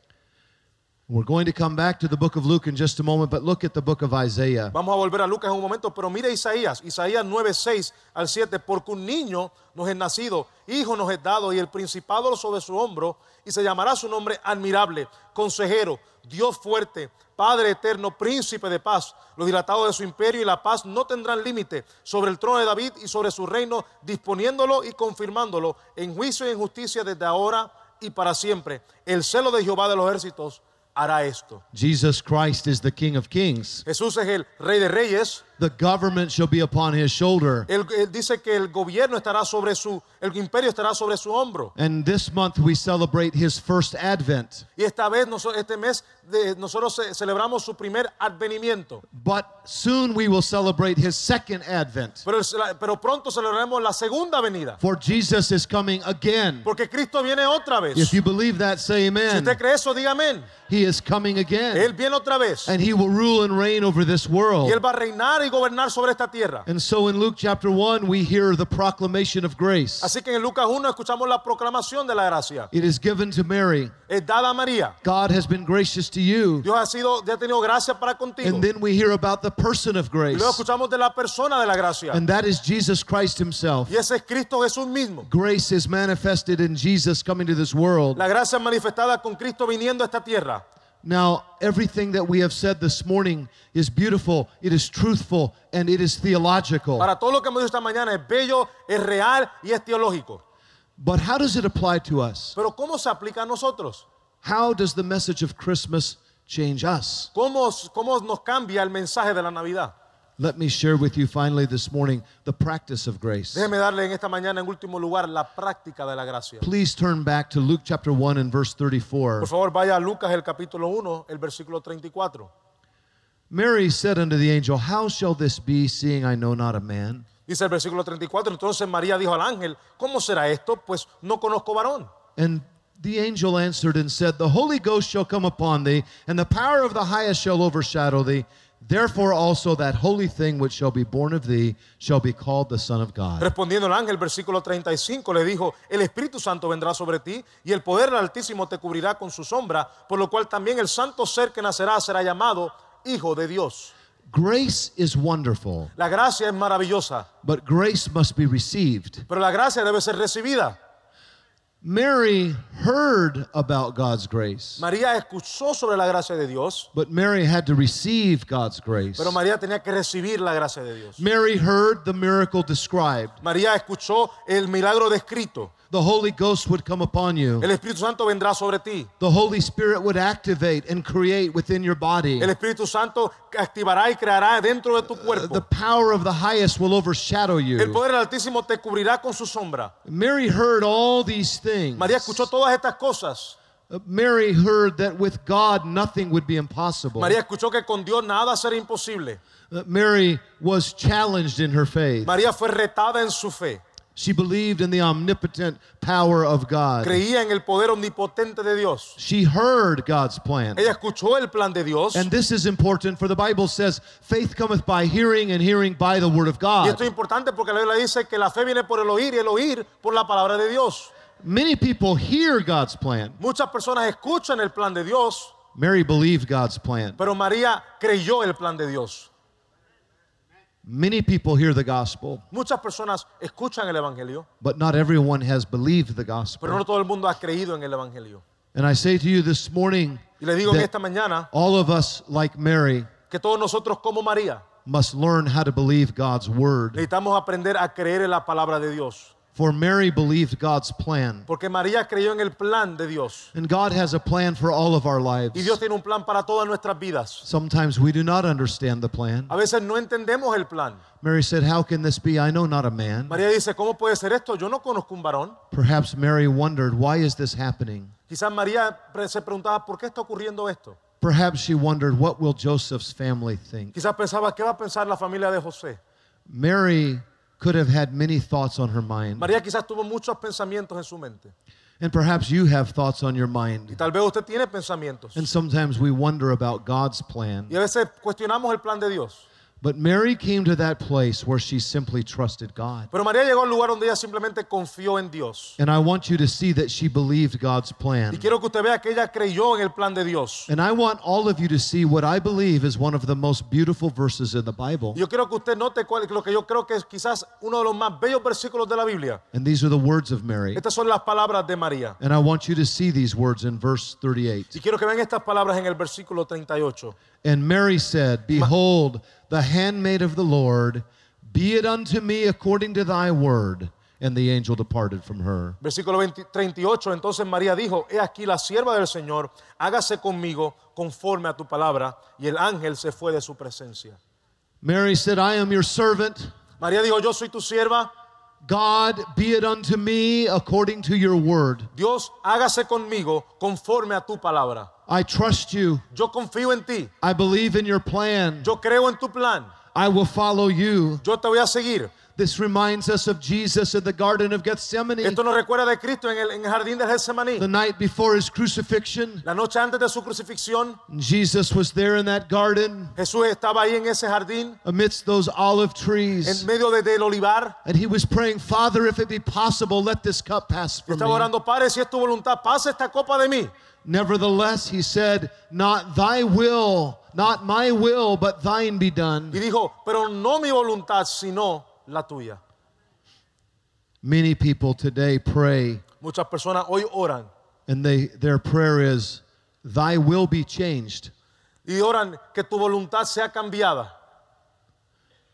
Speaker 2: We're going to come back to the book of Luke in just a moment, but look at the book of Isaiah.
Speaker 3: Vamos a volver a Lucas en un momento, pero mire Isaías, Isaías 9, 6 al 7, porque un niño nos es nacido, hijo nos es dado, y el principado sobre su hombro, y se llamará su nombre admirable, consejero, Dios fuerte, Padre eterno, príncipe de paz. Los dilatados de su imperio y la paz no tendrán límite sobre el trono de David y sobre su reino, disponiéndolo y confirmándolo en juicio y en justicia desde ahora y para siempre. El celo de Jehová de los ejércitos hará esto.
Speaker 2: Jesus Christ is the King of Kings.
Speaker 3: Jesús es el rey de reyes.
Speaker 2: The government shall be upon his shoulder.
Speaker 3: Él, él dice que el gobierno estará sobre su, el imperio estará sobre su hombro.
Speaker 2: And this month we celebrate his first advent.
Speaker 3: Y esta vez, este mes, de- nosotros celebramos su primer advenimiento.
Speaker 2: But soon we will celebrate his second advent.
Speaker 3: Pero, pero pronto celebraremos la segunda venida.
Speaker 2: For Jesus is coming again.
Speaker 3: Porque Cristo viene otra vez.
Speaker 2: If you believe that, say amen.
Speaker 3: Si usted cree eso, diga amén.
Speaker 2: He is coming again.
Speaker 3: Él viene otra vez.
Speaker 2: And he will rule and reign over this world.
Speaker 3: Y Él va a reinar y gobernar sobre esta tierra.
Speaker 2: And so in Luke chapter 1, we hear the proclamation of grace.
Speaker 3: Así que en Lucas 1 escuchamos la proclamación de la gracia.
Speaker 2: It is given to Mary.
Speaker 3: Es dada a María.
Speaker 2: God has been gracious to you.
Speaker 3: Dios ha sido, ha tenido gracia para contigo.
Speaker 2: And then we hear about the person of
Speaker 3: Y
Speaker 2: grace.
Speaker 3: luego escuchamos de la persona de la gracia.
Speaker 2: And that is Jesus Christ himself.
Speaker 3: Y ese es Cristo Jesús mismo.
Speaker 2: Grace is manifested in Jesus coming to this world.
Speaker 3: La gracia manifestada con Cristo viniendo a esta tierra.
Speaker 2: Now, everything that we have said this morning is beautiful, it is truthful, and it is theological.
Speaker 3: Para todo lo que hemos dicho esta mañana es bello, es real y es teológico.
Speaker 2: But how does it apply to us?
Speaker 3: Pero ¿cómo se aplica a nosotros?
Speaker 2: How does the message of Christmas change us?
Speaker 3: ¿Cómo, cómo nos cambia el mensaje de la Navidad?
Speaker 2: Let me share with you finally this morning the practice of grace.
Speaker 3: Déjeme darle en esta mañana en último lugar la práctica de la gracia.
Speaker 2: Please turn back to Luke chapter 1 and verse 34.
Speaker 3: Por favor, vaya a Lucas el capítulo 1, el versículo 34.
Speaker 2: Mary said unto the angel, How shall this be, seeing I know not a man?
Speaker 3: Dice el versículo 34, entonces María dijo al ángel, ¿cómo será esto? Pues no conozco varón.
Speaker 2: And the angel answered and said, The Holy Ghost shall come upon thee, and the power of the highest shall overshadow thee. Therefore also that holy thing which shall be born of thee shall be called the Son of God.
Speaker 3: Respondiendo el ángel, versículo 35, le dijo, el Espíritu Santo vendrá sobre ti y el poder del Altísimo te cubrirá con su sombra, por lo cual también el santo ser que nacerá será llamado Hijo de Dios.
Speaker 2: Grace is wonderful,
Speaker 3: La gracia es maravillosa,
Speaker 2: but grace must be received.
Speaker 3: pero la gracia debe ser recibida.
Speaker 2: Mary heard about God's grace,
Speaker 3: María escuchó sobre la gracia de Dios,
Speaker 2: but Mary had to receive God's grace.
Speaker 3: pero María tenía que recibir la gracia de Dios.
Speaker 2: Mary heard the miracle described.
Speaker 3: María escuchó el milagro descrito.
Speaker 2: The Holy Ghost would come upon you.
Speaker 3: El Espíritu Santo vendrá sobre ti.
Speaker 2: The Holy Spirit would activate and create within your body.
Speaker 3: El Espíritu Santo activará y creará dentro de tu cuerpo.
Speaker 2: The power of the highest will overshadow you.
Speaker 3: El poder del Altísimo te cubrirá con su sombra.
Speaker 2: Mary heard all these things.
Speaker 3: María escuchó todas estas cosas.
Speaker 2: Uh, Mary heard that with God nothing would be impossible.
Speaker 3: María escuchó que con Dios nada será imposible.
Speaker 2: Uh, Mary was challenged in her faith.
Speaker 3: María fue retada en su fe.
Speaker 2: She believed in the omnipotent power of God.
Speaker 3: Creía en el poder omnipotente de Dios.
Speaker 2: She heard God's plan.
Speaker 3: Ella escuchó el plan de Dios.
Speaker 2: And this is important for the Bible says, faith cometh by hearing, and hearing by the word of God.
Speaker 3: Y esto es importante porque la Biblia dice que la fe viene por el oír y el oír por la palabra de Dios.
Speaker 2: Many people hear God's plan.
Speaker 3: Muchas personas escuchan el plan de Dios,
Speaker 2: Mary believed God's plan.
Speaker 3: pero María creyó el plan de Dios.
Speaker 2: Many people hear the gospel,
Speaker 3: Muchas personas escuchan el Evangelio,
Speaker 2: but not everyone has believed the
Speaker 3: pero
Speaker 2: gospel.
Speaker 3: no todo el mundo ha creído en el Evangelio.
Speaker 2: And I say to you this morning
Speaker 3: Y le digo
Speaker 2: that
Speaker 3: esta mañana
Speaker 2: all of us, like Mary,
Speaker 3: que todos nosotros como María
Speaker 2: must learn how to believe God's word.
Speaker 3: necesitamos aprender a creer en la palabra de Dios.
Speaker 2: For Mary believed God's plan.
Speaker 3: Porque María creyó en el plan de Dios.
Speaker 2: And God has a plan for all of our
Speaker 3: Y
Speaker 2: lives.
Speaker 3: Dios tiene un plan para todas nuestras vidas.
Speaker 2: Sometimes we do not understand the plan.
Speaker 3: A veces no entendemos el plan.
Speaker 2: Mary said, How can this be? I know not a man.
Speaker 3: María dice, ¿cómo puede ser esto? Yo no conozco un varón.
Speaker 2: Perhaps Mary wondered, Why is this happening?
Speaker 3: Quizás María se preguntaba, ¿por qué está ocurriendo esto?
Speaker 2: Perhaps she wondered, what will Joseph's family think?
Speaker 3: Quizás pensaba, ¿qué va a pensar la familia de José?
Speaker 2: Mary could have had many thoughts on her mind.
Speaker 3: María quizás tuvo muchos pensamientos en su mente.
Speaker 2: And perhaps you have thoughts on your mind.
Speaker 3: Y tal vez usted tiene pensamientos.
Speaker 2: And sometimes we wonder about God's plan.
Speaker 3: Y a veces cuestionamos el plan de Dios.
Speaker 2: But Mary came to that place where she simply trusted God.
Speaker 3: Pero María llegó al lugar donde ella simplemente confió en Dios.
Speaker 2: And I want you to see that she believed God's
Speaker 3: Y
Speaker 2: plan.
Speaker 3: quiero que usted vea que ella creyó en el plan de Dios.
Speaker 2: And I want all of you to see what I believe is one of the most beautiful verses in the Bible.
Speaker 3: Yo quiero que usted note cuál, lo que yo creo que es quizás uno de los más bellos versículos de la Biblia.
Speaker 2: And these are the words of Mary.
Speaker 3: Estas son las palabras de María.
Speaker 2: And I want you to see these words in verse 38.
Speaker 3: Y quiero que vean estas palabras en el versículo 38.
Speaker 2: And Mary said, Behold, the handmaid of the Lord, be it unto me according to thy word. And the angel departed from her.
Speaker 3: Versículo 20 38. Entonces María dijo, he aquí la sierva del Señor, hágase conmigo conforme a tu palabra. Y el ángel se fue de su presencia.
Speaker 2: Mary said, I am your servant.
Speaker 3: María dijo, yo soy tu sierva.
Speaker 2: God, be it unto me according to your word.
Speaker 3: Dios, hágase conmigo conforme a tu palabra.
Speaker 2: I trust you.
Speaker 3: Yo confío en ti.
Speaker 2: I believe in your plan.
Speaker 3: Yo creo en tu plan.
Speaker 2: I will follow you.
Speaker 3: Yo te voy a seguir.
Speaker 2: This reminds us of Jesus in the Garden of Gethsemane
Speaker 3: Esto nos recuerda de Cristo en el, en el jardín del Getsemaní.
Speaker 2: the night before his crucifixion.
Speaker 3: La noche antes de su crucifixión,
Speaker 2: Jesus was there in that garden
Speaker 3: Jesús estaba ahí en ese jardín,
Speaker 2: amidst those olive trees, en
Speaker 3: medio de- del olivar.
Speaker 2: And he was praying, Father, if it be possible, let this cup pass from
Speaker 3: Estaba
Speaker 2: me.
Speaker 3: orando, Padre, si es tu voluntad, pasa esta copa de mí.
Speaker 2: Nevertheless, he said, Not thy will, not my will, but thine be done.
Speaker 3: Y dijo, pero no mi voluntad, sino la tuya.
Speaker 2: Many people today pray,
Speaker 3: Muchas personas hoy oran
Speaker 2: and they, their prayer is, Thy will be changed.
Speaker 3: y oran que tu voluntad sea cambiada.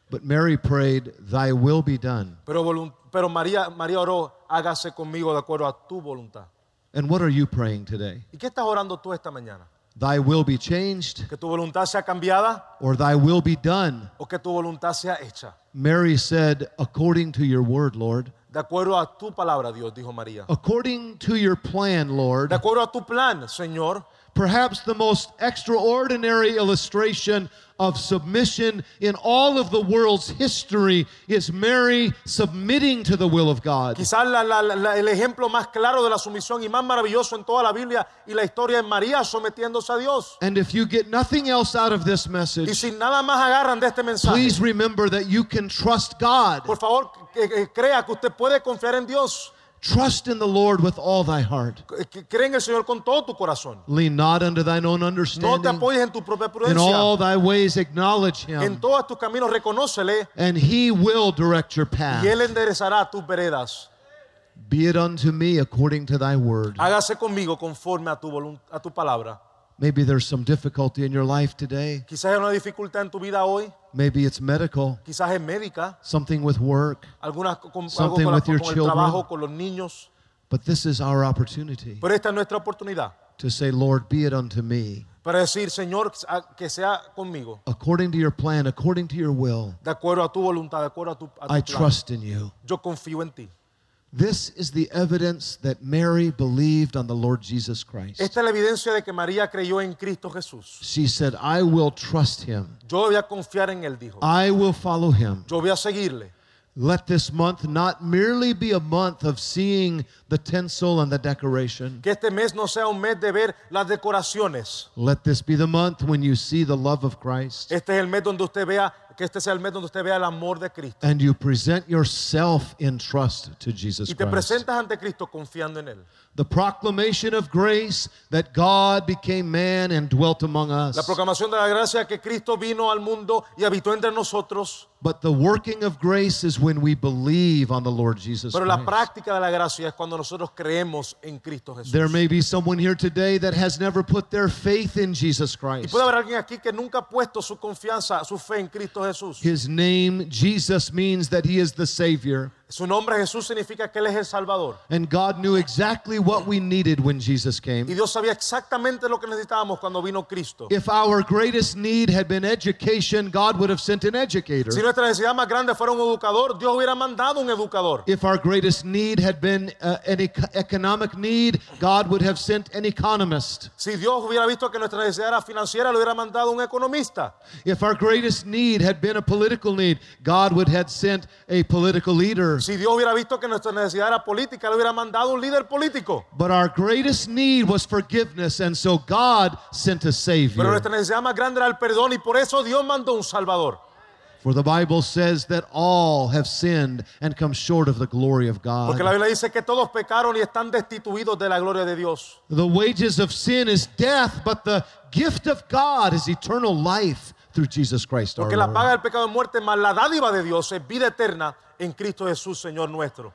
Speaker 2: But Mary prayed, Thy will be done.
Speaker 3: Pero, volun- pero María, María oró, hágase conmigo de acuerdo a tu voluntad.
Speaker 2: And what are you praying today?
Speaker 3: ¿Y qué estás orando tú esta mañana?
Speaker 2: Thy will be changed,
Speaker 3: ¿Que tu voluntad sea cambiada
Speaker 2: or thy will be done?
Speaker 3: o que tu voluntad sea hecha?
Speaker 2: Mary said, According to your word, Lord.
Speaker 3: De acuerdo a tu palabra, Dios, dijo María.
Speaker 2: According to your plan, Lord.
Speaker 3: De acuerdo a tu plan, Señor.
Speaker 2: Perhaps the most extraordinary illustration of submission in all of the world's history is Mary submitting to the will of God.
Speaker 3: Quizás la- la- la- el ejemplo más claro de la sumisión y más maravilloso en toda la Biblia y la historia es María sometiéndose a Dios.
Speaker 2: And if you get nothing else out of this message, Y
Speaker 3: si nada más agarran de este mensaje,
Speaker 2: please remember that you can trust God.
Speaker 3: por favor, que crea que usted puede confiar en Dios.
Speaker 2: Trust in the Lord with all thy heart.
Speaker 3: Cree en el Señor con todo tu corazón.
Speaker 2: Lean not unto thine own understanding.
Speaker 3: No te apoyes en tu propia
Speaker 2: In all thy ways acknowledge him.
Speaker 3: En todos tus caminos reconócele
Speaker 2: and he will direct your path. y.
Speaker 3: Él enderezará tus veredas.
Speaker 2: Be it unto me according to thy word.
Speaker 3: Hágase conmigo conforme a tu, a tu palabra.
Speaker 2: Maybe there's some difficulty in your life today.
Speaker 3: Quizás hay una dificultad en tu vida hoy,
Speaker 2: Maybe it's medical,
Speaker 3: quizás es médica,
Speaker 2: something with work,
Speaker 3: algunas con, algo
Speaker 2: Something
Speaker 3: con, la-
Speaker 2: with your
Speaker 3: con el
Speaker 2: children.
Speaker 3: trabajo, con los niños.
Speaker 2: but this is our opportunity
Speaker 3: Pero esta es nuestra oportunidad
Speaker 2: to say, Lord, be it unto me
Speaker 3: para decir, Señor, que sea conmigo,
Speaker 2: according to your plan, according to your will.
Speaker 3: de acuerdo a tu voluntad, de acuerdo a tu, a tu
Speaker 2: I
Speaker 3: plan.
Speaker 2: trust in you.
Speaker 3: Yo confío en ti.
Speaker 2: This is the evidence that Mary believed on the Lord Jesus Christ.
Speaker 3: Esta es la evidencia de que María creyó en Cristo Jesús.
Speaker 2: She said, I will trust him.
Speaker 3: Yo voy a confiar en Él, dijo.
Speaker 2: I will follow him.
Speaker 3: Yo voy a seguirle.
Speaker 2: Let this month not merely be a month of seeing the tinsel and the decoration.
Speaker 3: Que este mes no sea un mes de ver las decoraciones.
Speaker 2: Let this be the month when you see the love of Christ
Speaker 3: Este es el mes donde usted vea, que este sea el mes donde usted vea el amor de Cristo.
Speaker 2: and you present yourself in trust to Jesus
Speaker 3: Y te
Speaker 2: Christ.
Speaker 3: presentas ante Cristo confiando en Él.
Speaker 2: The proclamation of grace that God became man and dwelt among
Speaker 3: La
Speaker 2: us.
Speaker 3: proclamación de la gracia que Cristo vino al mundo y habitó entre nosotros.
Speaker 2: But the working of grace is when we believe on the Lord Jesus
Speaker 3: Pero la
Speaker 2: Christ.
Speaker 3: práctica de la gracia es cuando nosotros creemos en Cristo Jesús.
Speaker 2: There may be someone here today that has never put their faith in Jesus
Speaker 3: Y
Speaker 2: Christ.
Speaker 3: puede haber alguien aquí que nunca ha puesto su confianza, su fe en Cristo Jesús.
Speaker 2: His name, Jesus, means that he is the Savior.
Speaker 3: Su nombre Jesús significa que Él es el Salvador.
Speaker 2: And God knew exactly what we needed when Jesus
Speaker 3: Y
Speaker 2: came.
Speaker 3: Dios sabía exactamente lo que necesitábamos cuando vino Cristo.
Speaker 2: If our greatest need had been education, God would have sent an educator.
Speaker 3: Si nuestra necesidad más grande fuera un educador, Dios hubiera mandado un educador.
Speaker 2: If our greatest need had been uh, an ec- economic need, God would have sent an economist.
Speaker 3: Si Dios hubiera visto que nuestra necesidad era financiera, le hubiera mandado un economista.
Speaker 2: If our greatest need had been a political need, God would have sent a political leader.
Speaker 3: Si Dios hubiera visto que nuestra necesidad era política, le hubiera mandado un líder político.
Speaker 2: But our greatest need was forgiveness, and so God sent a
Speaker 3: Pero
Speaker 2: Savior.
Speaker 3: nuestra necesidad más grande era el perdón y por eso Dios mandó un Salvador.
Speaker 2: For the Bible says that all have sinned and come short of the glory of
Speaker 3: Porque la
Speaker 2: God.
Speaker 3: Biblia dice que todos pecaron y están destituidos de la gloria de Dios.
Speaker 2: The wages of sin is death, but the gift of God is eternal life through Jesus Christ
Speaker 3: Porque la paga del pecado es muerte, más la dádiva de Dios es vida eterna en Cristo Jesús, Señor nuestro.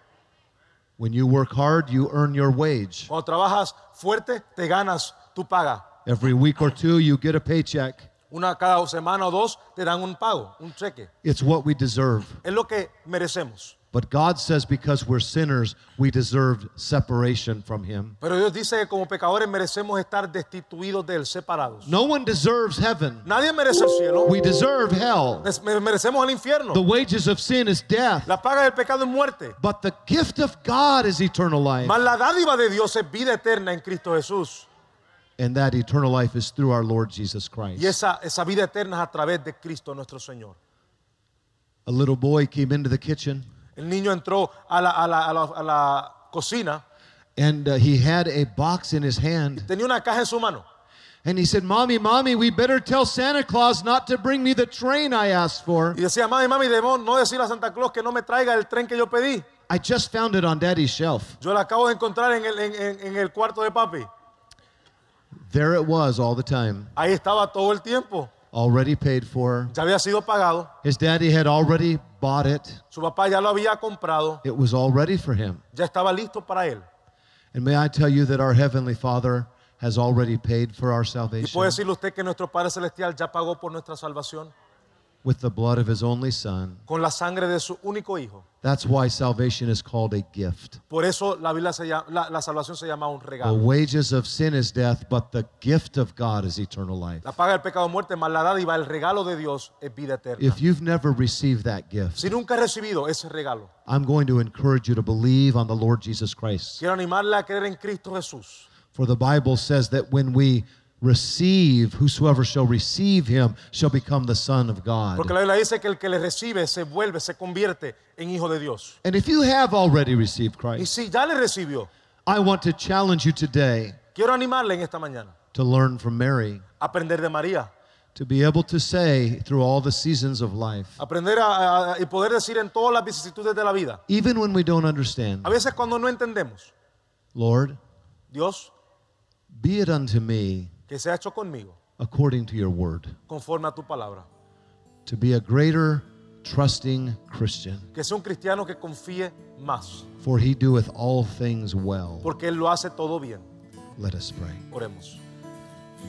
Speaker 2: When you work hard, you earn your wage.
Speaker 3: Cuando trabajas fuerte, te ganas tu paga.
Speaker 2: Every week or two, you get a paycheck.
Speaker 3: Una cada semana o dos te dan un pago, un cheque.
Speaker 2: It's what we deserve.
Speaker 3: Es lo que merecemos.
Speaker 2: But God says because we're sinners, we deserve separation from Him.
Speaker 3: Pero Dios dice que como pecadores merecemos estar destituidos de Él, separados.
Speaker 2: No one deserves heaven.
Speaker 3: Nadie merece el cielo.
Speaker 2: We deserve hell.
Speaker 3: Merecemos el infierno.
Speaker 2: The wages of sin is death,
Speaker 3: La paga del pecado es muerte.
Speaker 2: but the gift of God is eternal life.
Speaker 3: Más la dádiva de Dios es vida eterna en Cristo Jesús.
Speaker 2: And that eternal life is through our Lord Jesus Christ.
Speaker 3: Y esa, esa vida eterna es a través de Cristo nuestro Señor.
Speaker 2: A little boy came into the kitchen
Speaker 3: El niño entró a la, a la- a la- a la cocina,
Speaker 2: and uh, he had a box in his hand.
Speaker 3: tenía una caja en su mano.
Speaker 2: And he said, Mommy, Mommy, we better tell Santa Claus not to bring me the train I asked for.
Speaker 3: Y decía, mami, mami, debemos no decir a Santa Claus que no me traiga el tren que yo pedí.
Speaker 2: I just found it on Daddy's shelf.
Speaker 3: Yo la acabo de encontrar en el, en- en el cuarto de papi.
Speaker 2: There it was all the time,
Speaker 3: Ahí estaba todo el tiempo.
Speaker 2: Already paid for.
Speaker 3: Ya había sido pagado.
Speaker 2: His daddy had already bought it,
Speaker 3: Su papá ya lo había comprado.
Speaker 2: it was all ready for him.
Speaker 3: Ya estaba listo para él.
Speaker 2: And may I tell you that our Heavenly Father has already paid for our salvation.
Speaker 3: Y puede decirle usted que nuestro Padre Celestial ya pagó por nuestra salvación
Speaker 2: with the blood of His only Son.
Speaker 3: con la sangre de su único Hijo.
Speaker 2: That's why salvation is called a gift.
Speaker 3: Por eso la, Biblia se llama- la, la salvación se llama un regalo.
Speaker 2: The wages of sin is death, but the gift of God is eternal life.
Speaker 3: La paga del pecado es muerte, más la dádiva, el regalo de Dios es vida eterna.
Speaker 2: If you've never received that gift,
Speaker 3: Si nunca has recibido ese regalo,
Speaker 2: I'm going to encourage you to believe on the Lord Jesus Christ.
Speaker 3: quiero animarle a creer en Cristo Jesús.
Speaker 2: For the Bible says that when we receive, whosoever shall receive him shall become the Son of God.
Speaker 3: Porque la Biblia dice que el que le recibe se vuelve, se convierte en hijo de Dios.
Speaker 2: And if you have already received
Speaker 3: Y
Speaker 2: Christ,
Speaker 3: si ya le recibió,
Speaker 2: I want to challenge you today
Speaker 3: quiero animarle en esta mañana
Speaker 2: to learn from Mary,
Speaker 3: a aprender de María,
Speaker 2: to be able to say through all the seasons of life,
Speaker 3: aprender a, a- y poder decir en todas las vicisitudes de la vida.
Speaker 2: even when we don't understand,
Speaker 3: A veces cuando no entendemos,
Speaker 2: Lord,
Speaker 3: Dios,
Speaker 2: be it unto me
Speaker 3: que se ha hecho conmigo
Speaker 2: according to your word,
Speaker 3: conforme a tu palabra.
Speaker 2: to be a greater trusting Christian,
Speaker 3: Que sea un cristiano que confíe más,
Speaker 2: for he doeth all things well.
Speaker 3: porque Él lo hace todo bien.
Speaker 2: Let us pray.
Speaker 3: Oremos.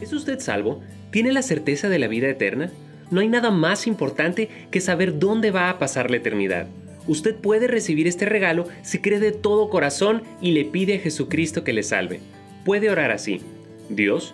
Speaker 1: ¿Es usted salvo? ¿Tiene la certeza de la vida eterna? No hay nada más importante que saber dónde va a pasar la eternidad. Usted puede recibir este regalo si cree de todo corazón y le pide a Jesucristo que le salve. Puede orar así. Dios,